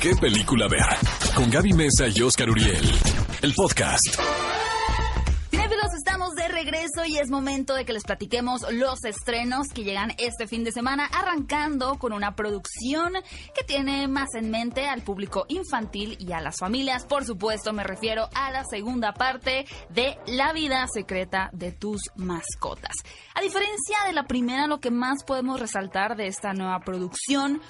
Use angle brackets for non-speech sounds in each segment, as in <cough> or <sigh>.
qué película ver. Con Gaby Mesa y Oscar Uriel. El podcast. Estamos de regreso y es momento de que les platiquemos los estrenos que llegan este fin de semana, arrancando con una producción que tiene más en mente al público infantil y a las familias. Por supuesto, me refiero a la segunda parte de La vida secreta de tus mascotas. A diferencia de la primera, lo que más podemos resaltar de esta nueva producción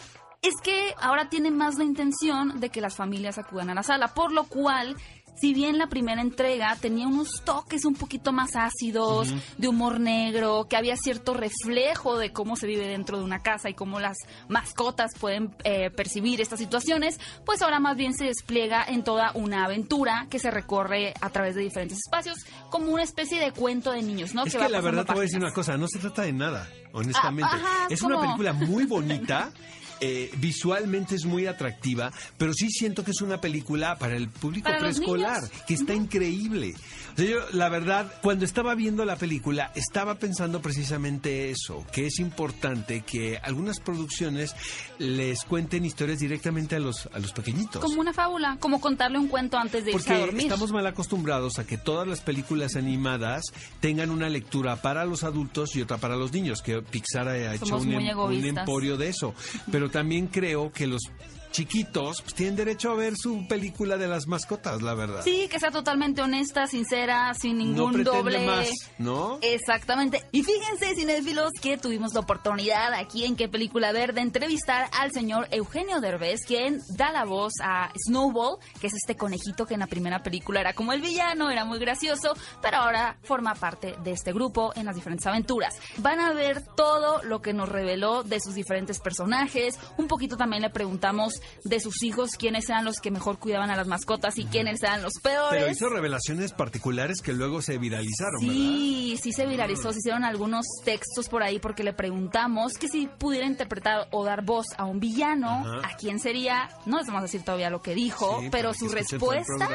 es que ahora tiene más la intención de que las familias acudan a la sala, por lo cual si bien la primera entrega tenía unos toques un poquito más ácidos, de humor negro, que había cierto reflejo de cómo se vive dentro de una casa y cómo las mascotas pueden eh, percibir estas situaciones, pues ahora más bien se despliega en toda una aventura que se recorre a través de diferentes espacios, como una especie de cuento de niños, ¿no? Es que que, va la verdad te voy a decir una cosa, no se trata de nada, honestamente. Ah, ajá, es una película muy bonita. <laughs> eh, visualmente es muy atractiva, pero sí siento que es una película para el público Para preescolar, que está increíble. O sea, yo, la verdad, cuando estaba viendo la película, estaba pensando precisamente eso, que es importante que algunas producciones les cuenten historias directamente a los, a los pequeñitos. Como una fábula, como contarle un cuento antes de irse a Porque dormir. estamos mal acostumbrados a que todas las películas animadas tengan una lectura para los adultos y otra para los niños, que Pixar ha hecho un, em- un emporio de eso. Pero también creo que los chiquitos pues, tienen derecho a ver su película de las mascotas, la verdad. Sí, que sea totalmente honesta, sincera, sin no ningún pretende doble. más, ¿no? Exactamente. Y fíjense, cinéfilos, que tuvimos la oportunidad aquí en Qué Película Ver de entrevistar al señor Eugenio Derbez, quien da la voz a Snowball, que es este conejito que en la primera película era como el villano, era muy gracioso, pero ahora forma parte de este grupo en las diferentes aventuras. Van a ver todo lo que nos reveló de sus diferentes personajes. Un poquito también le preguntamos de sus hijos quiénes eran los que mejor cuidaban a las mascotas y quiénes eran los peores. Pero hizo revelaciones particulares que luego se viralizaron, ¿verdad? Sí, sí se viralizó, se hicieron algunos textos por ahí porque le preguntamos que si pudiera interpretar o dar voz a un villano, Ajá. ¿a quién sería? No les vamos a decir todavía lo que dijo, Sí, pero su respuesta.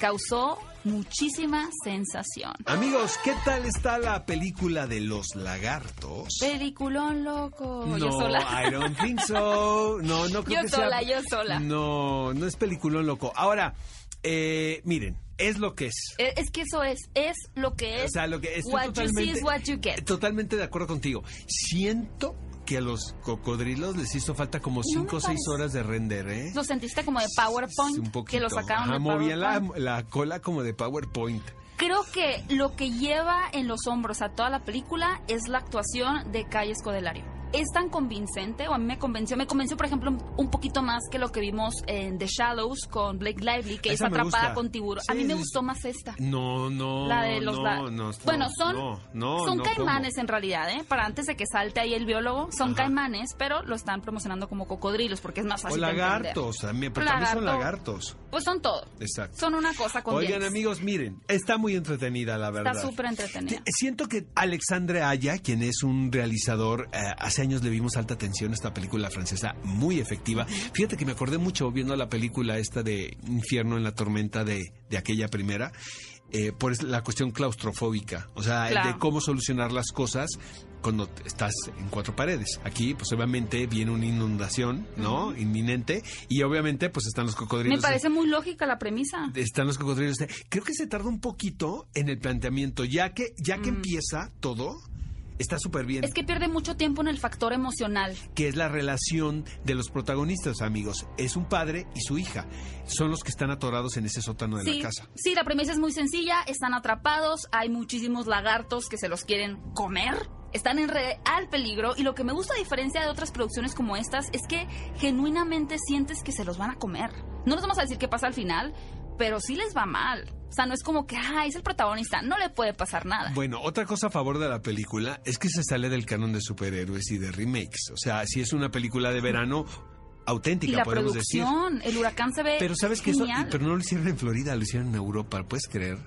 Causó muchísima sensación. Amigos, ¿qué tal está la película de los lagartos? Peliculón loco. yo no, sola. I don't think so. No, no <laughs> creo Yo que sola, sea. yo sola. No, no es peliculón loco. Ahora, eh, miren, es lo que es. Eh, Es que eso es, es lo que es. O sea, lo que estoy what you see is what you get. totalmente de acuerdo contigo. Siento que a los cocodrilos les hizo falta como me 5 o 6 parece. horas de render, ¿eh? Lo sentiste como de PowerPoint, Un poquito. que lo sacaron Ajá, de movían la, la cola como de PowerPoint. Creo que lo que lleva en los hombros a toda la película es la actuación de Calle Escodelario. Es tan convincente, o a mí me convenció, me convenció por ejemplo un poquito más que lo que vimos en The Shallows con Blake Lively, que es Esa me atrapada con tiburón. a mí me gustó más esta. No, no. La de los no, la- no, Bueno, no, son, no, son caimanes ¿cómo? en realidad, ¿eh? Para antes de que salte ahí el biólogo, son Ajá. caimanes, pero lo están promocionando como cocodrilos porque es más O fácil entender. lagartos, mí, pero también son Lagarto. lagartos. Pues son todo. Exacto. Son una cosa con Oigan, dientes. amigos, miren, está muy entretenida, la verdad. Está súper entretenida. Te- Siento que Alexandre Aya, quien es un realizador, eh, hace años le vimos alta atención a esta película francesa muy efectiva. Fíjate que me acordé mucho viendo la película esta de Infierno en la tormenta de, de aquella primera, eh, por la cuestión claustrofóbica, o sea, Claro. de cómo solucionar las cosas cuando estás en cuatro paredes. Aquí, pues obviamente viene una inundación, ¿no? Inminente, y obviamente pues están los cocodrilos. Me parece muy lógica la premisa. Están los cocodrilos. Creo que se tarda un poquito en el planteamiento, ya que, ya que empieza todo, está súper bien. Es que pierde mucho tiempo en el factor emocional. que es la relación de los protagonistas, amigos. Es un padre y su hija. Son los que están atorados en ese sótano de Sí, la casa. sí, la premisa es muy sencilla, están atrapados, hay muchísimos lagartos que se los quieren comer, están en real peligro y lo que me gusta a diferencia de otras producciones como estas es que genuinamente sientes que se los van a comer. No les vamos a decir qué pasa al final, pero sí les va mal. O sea, no es como que, ah, es el protagonista, no le puede pasar nada. Bueno, otra cosa a favor de la película es que se sale del canon de superhéroes y de remakes. O sea, si es una película de verano auténtica, y la podemos decir. producción, el huracán se ve Pero sabes que eso, pero no lo hicieron en Florida, lo hicieron en Europa, ¿puedes creer?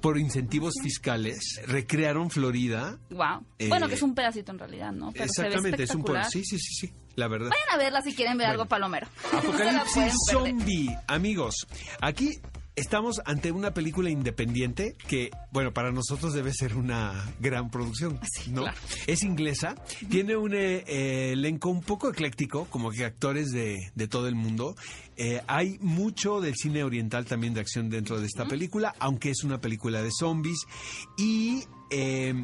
Por incentivos fiscales, recrearon Florida. Wow. Eh, bueno, que es un pedacito en realidad, ¿no? Pero se ve Exactamente, es un pueblo. Sí, sí, sí, sí, la verdad. Vayan a verla si quieren ver Bueno. algo palomero. <laughs> Apocalipsis. Zombie, amigos. Aquí estamos ante una película independiente que, bueno, para nosotros debe ser una gran producción, ¿no? Es inglesa, tiene un eh, eh, elenco un poco ecléctico, como que actores de, de todo el mundo. Eh, hay mucho del cine oriental también de acción dentro de esta película, aunque es una película de zombies. Y eh,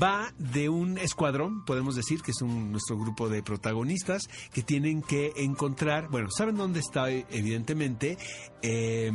va de un escuadrón, podemos decir, que es un, nuestro grupo de protagonistas, que tienen que encontrar, bueno, saben dónde está evidentemente eh,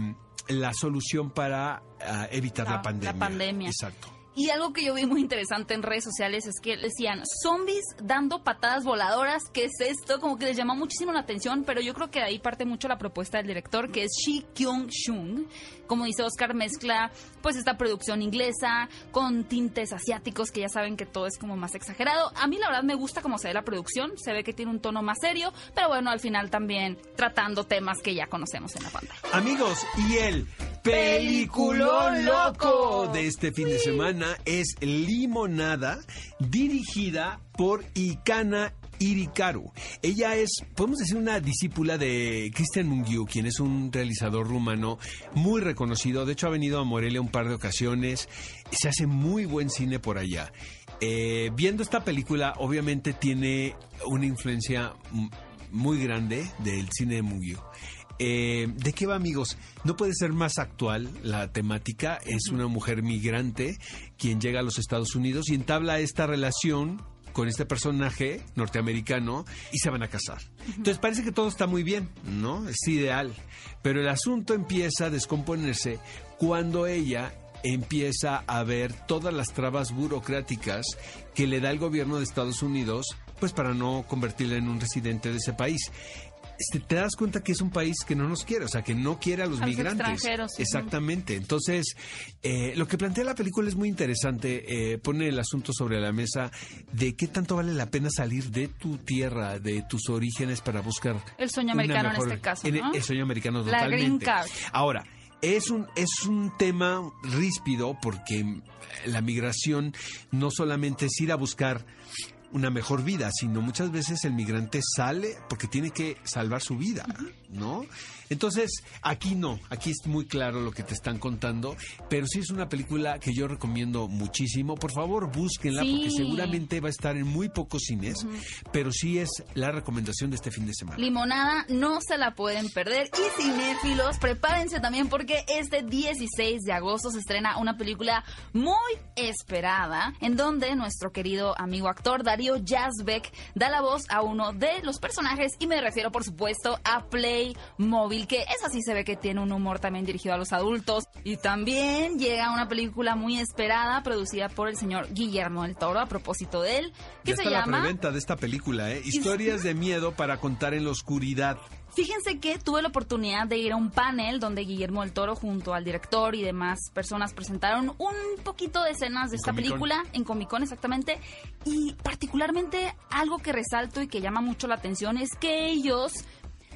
la solución para ah, evitar la, La- la pandemia. pandemia. Exacto. Y algo que yo vi muy interesante en redes sociales es que decían zombies dando patadas voladoras, ¿qué es esto? Como que les llamó muchísimo la atención, pero yo creo que de ahí parte mucho la propuesta del director, que es Shi Kyung Shung. Como dice Oscar, mezcla pues esta producción inglesa con tintes asiáticos, que ya saben que todo es como más exagerado. A mí la verdad me gusta cómo se ve la producción, se ve que tiene un tono más serio, pero bueno, al final también tratando temas que ya conocemos en la pantalla. Amigos, y el peliculón loco de este fin de semana es Limonada, dirigida por Ikana Irikaru. Ella es, podemos decir, una discípula de Christian Mungiu, quien es un realizador rumano muy reconocido. De hecho, ha venido a Morelia un par de ocasiones. Se hace muy buen cine por allá. Eh, viendo esta película, obviamente tiene una influencia muy grande del cine de Mungiu. Eh, ¿De qué va, amigos? No puede ser más actual la temática. Es una mujer migrante quien llega a los Estados Unidos y entabla esta relación con este personaje norteamericano y se van a casar. Entonces parece que todo está muy bien, ¿no? Es ideal. Pero el asunto empieza a descomponerse cuando ella empieza a ver todas las trabas burocráticas que le da el gobierno de Estados Unidos pues para no convertirla en un residente de ese país. Este, te das cuenta que es un país que no nos quiere, o sea, que no quiere a los A los migrantes. extranjeros. Exactamente. Entonces, eh, lo que plantea la película es muy interesante. eh, pone el asunto sobre la mesa de qué tanto vale la pena salir de tu tierra, de tus orígenes para buscar El sueño americano en este caso, el- ¿no? El sueño americano La totalmente. green card. Ahora, es un, es un tema ríspido porque la migración no solamente es ir a buscar una mejor vida, sino muchas veces el migrante sale porque tiene que salvar su vida, ¿no? Entonces, aquí no, aquí es muy claro lo que te están contando, pero sí es una película que yo recomiendo muchísimo. Por favor, búsquenla Sí. porque seguramente va a estar en muy pocos cines, pero sí es la recomendación de este fin de semana. Limonada no se la pueden perder. Y cinéfilos, prepárense también porque este 16 de agosto se estrena una película muy esperada en donde nuestro querido amigo actor Darío Yazbek da la voz a uno de los personajes y me refiero por supuesto a Playmobil, que esa sí se ve que tiene un humor también dirigido a los adultos. Y también llega una película muy esperada producida por el señor Guillermo del Toro a propósito de él, que Ya se está la llama... preventa de esta película, ¿eh? Historias de miedo para contar en la oscuridad. Fíjense que tuve la oportunidad de ir a un panel donde Guillermo del Toro junto al director y demás personas presentaron un poquito de escenas de esta película en Comic Con exactamente y particularmente algo que resalto y que llama mucho la atención es que ellos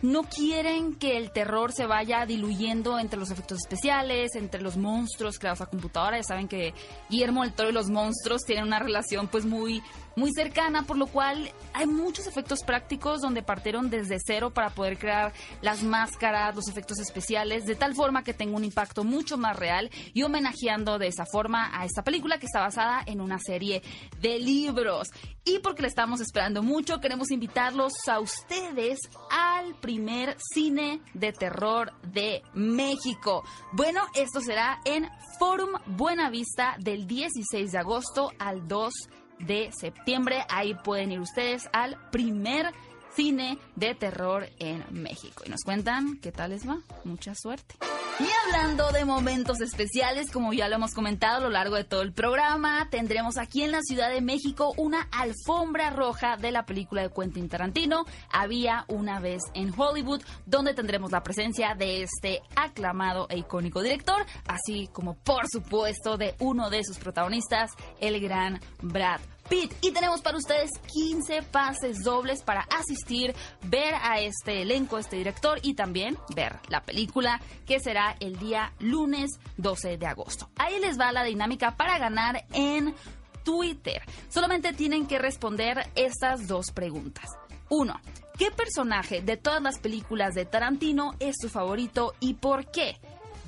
no quieren que el terror se vaya diluyendo entre los efectos especiales, entre los monstruos creados a computadora. Ya saben que Guillermo del Toro y los monstruos tienen una relación pues muy muy cercana, por lo cual hay muchos efectos prácticos donde partieron desde cero para poder crear las máscaras, los efectos especiales, de tal forma que tenga un impacto mucho más real y homenajeando de esa forma a esta película que está basada en una serie de libros. Y porque le estamos esperando mucho, queremos invitarlos a ustedes al primer cine de terror de México. Bueno, esto será en Forum Buenavista del 16 de agosto al 2 de septiembre. Ahí pueden ir ustedes al primer cine de terror en México. Y nos cuentan qué tal les va. Mucha suerte. Y hablando de momentos especiales, como ya lo hemos comentado a lo largo de todo el programa, tendremos aquí en la Ciudad de México una alfombra roja de la película de Quentin Tarantino, Había una vez en Hollywood, donde tendremos la presencia de este aclamado e icónico director, así como por supuesto de uno de sus protagonistas, el gran Brad Pitt. Y tenemos para ustedes 15 pases dobles para asistir, ver a este elenco, este director y también ver la película que será el día lunes 12 de agosto. Ahí les va la dinámica para ganar en Twitter. Solamente tienen que responder estas dos preguntas. Uno, ¿qué personaje de todas las películas de Tarantino es su favorito y por qué?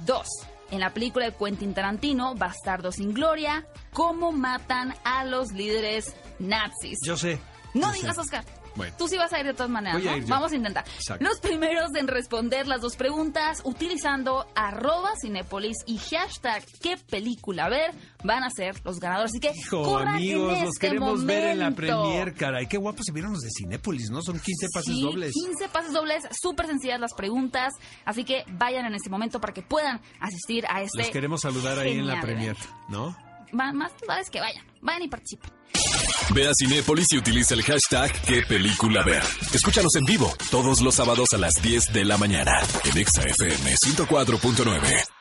Dos, en la película de Quentin Tarantino, Bastardo sin Gloria, ¿cómo matan a los líderes nazis? Yo sé. No digas, Oscar. Bueno. Tú sí vas a ir de todas maneras, Voy a ¿no? ir yo. Vamos a intentar. Exacto. Los primeros en responder las dos preguntas utilizando arroba Cinépolis y hashtag qué película ver van a ser los ganadores. Así que Hijo, corran amigos, en los este queremos ver en la premier, caray. Qué guapos se vieron los de Cinépolis, ¿no? Son 15 pases Sí, dobles. 15 pases dobles, súper sencillas las preguntas, así que vayan en este momento para que puedan asistir a este Los queremos saludar ahí en la premier. ¿no? Más vale que vayan, vayan y participen. Ve a Cinépolis y utiliza el hashtag qué película ver. Escúchanos en vivo todos los sábados a las 10 de la mañana en Exa FM 104.9.